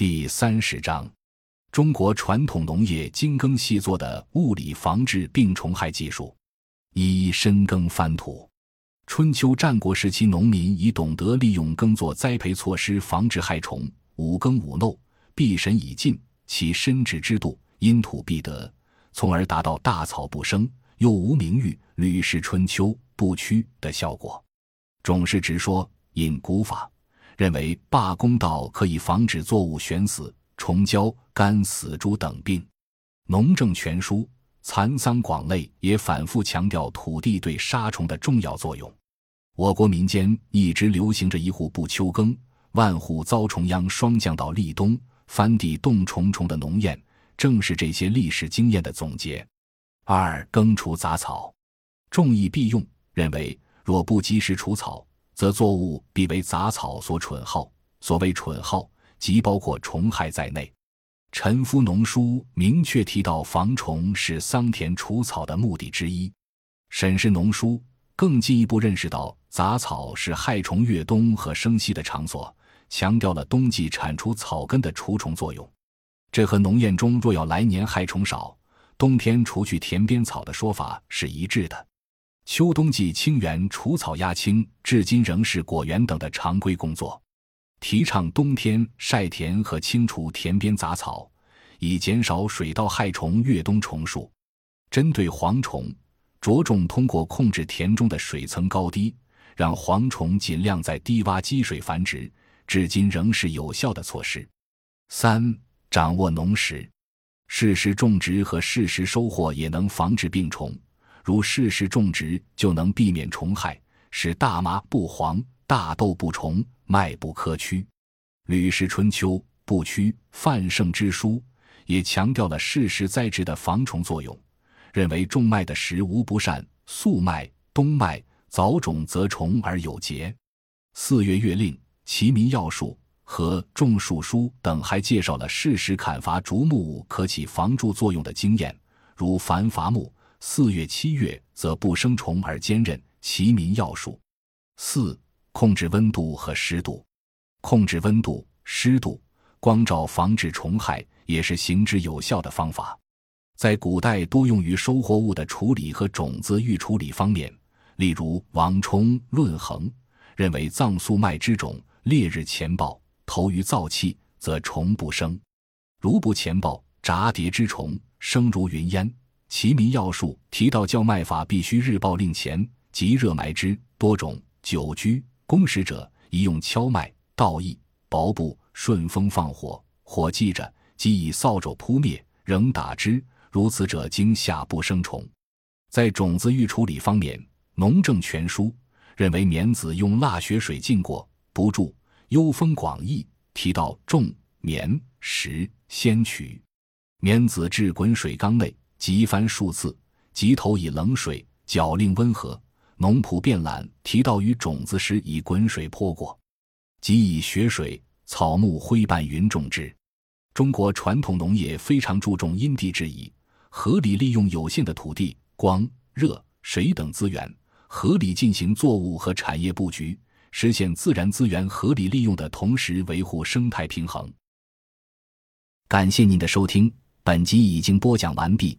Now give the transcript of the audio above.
第三十章：中国传统农业精耕细作的物理防治病虫害技术。一、深耕翻土。春秋战国时期，农民已懂得利用耕作栽培措施防治害虫。五耕五耨，必神以尽，其深植之度，因土必得，从而达到大草不生，又无名誉，屡试春秋不屈的效果。种氏直说引古法。认为罢工道可以防止作物悬死、虫焦、干死猪等病，《农政全书》《蚕桑广类》也反复强调土地对杀虫的重要作用。我国民间一直流行着一户不秋耕，万户遭虫殃霜降到立冬，翻地冻虫虫的农谚，正是这些历史经验的总结。二、耕除杂草，种意必用，认为若不及时除草。则作物必为杂草所蠢耗。所谓蠢耗，即包括虫害在内。陈夫农书明确提到，防虫是桑田除草的目的之一。沈氏农书更进一步认识到，杂草是害虫越冬和生息的场所，强调了冬季铲除草根的除虫作用。这和农谚中“若要来年害虫少，冬天除去田边草”的说法是一致的。秋冬季清园除草压青，至今仍是果园等的常规工作。提倡冬天晒田和清除田边杂草，以减少水稻害虫越冬虫数。针对蝗虫，着重通过控制田中的水层高低，让蝗虫尽量在低洼积水繁殖，至今仍是有效的措施。三、掌握农时，适时种植和适时收获也能防治病虫。如适时种植，就能避免虫害，使大麻不黄，大豆不虫，麦不磕曲。《吕氏春秋·不屈范胜之书》也强调了适时栽植的防虫作用，认为种麦的时无不善，粟麦、冬麦早种则虫而有节。《四月月令·齐民要术》和《种树书》等还介绍了适时砍伐竹木可起防蛀作用的经验，如凡伐木。四月、七月则不生虫而坚韧，其民要术。四、控制温度和湿度。控制温度、湿度、光照防治虫害，也是行之有效的方法。在古代多用于收获物的处理和种子预处理方面，例如王充论衡认为，藏粟麦之种，烈日前暴，投于燥气，则虫不生；如不前暴，蛱蝶之虫生如云烟。齐民要术提到叫卖法必须日报令前即热埋之，多种久居公食者宜用敲麦、稻役、薄布顺风放火，火记着即以扫帚扑灭，仍打之。如此者经夏不生虫。在种子预处理方面，《农政全书》认为棉子用蜡雪水浸过不蛀，幽风广义提到种棉时先取棉子至滚水缸内。急翻数次，即投以冷水脚令温和。农仆便览提到于种子时以滚水泼过，即以雪水、草木灰拌匀种之。中国传统农业非常注重因地制宜，合理利用有限的土地、光、热、水等资源，合理进行作物和产业布局，实现自然资源合理利用的同时维护生态平衡。感谢您的收听，本集已经播讲完毕。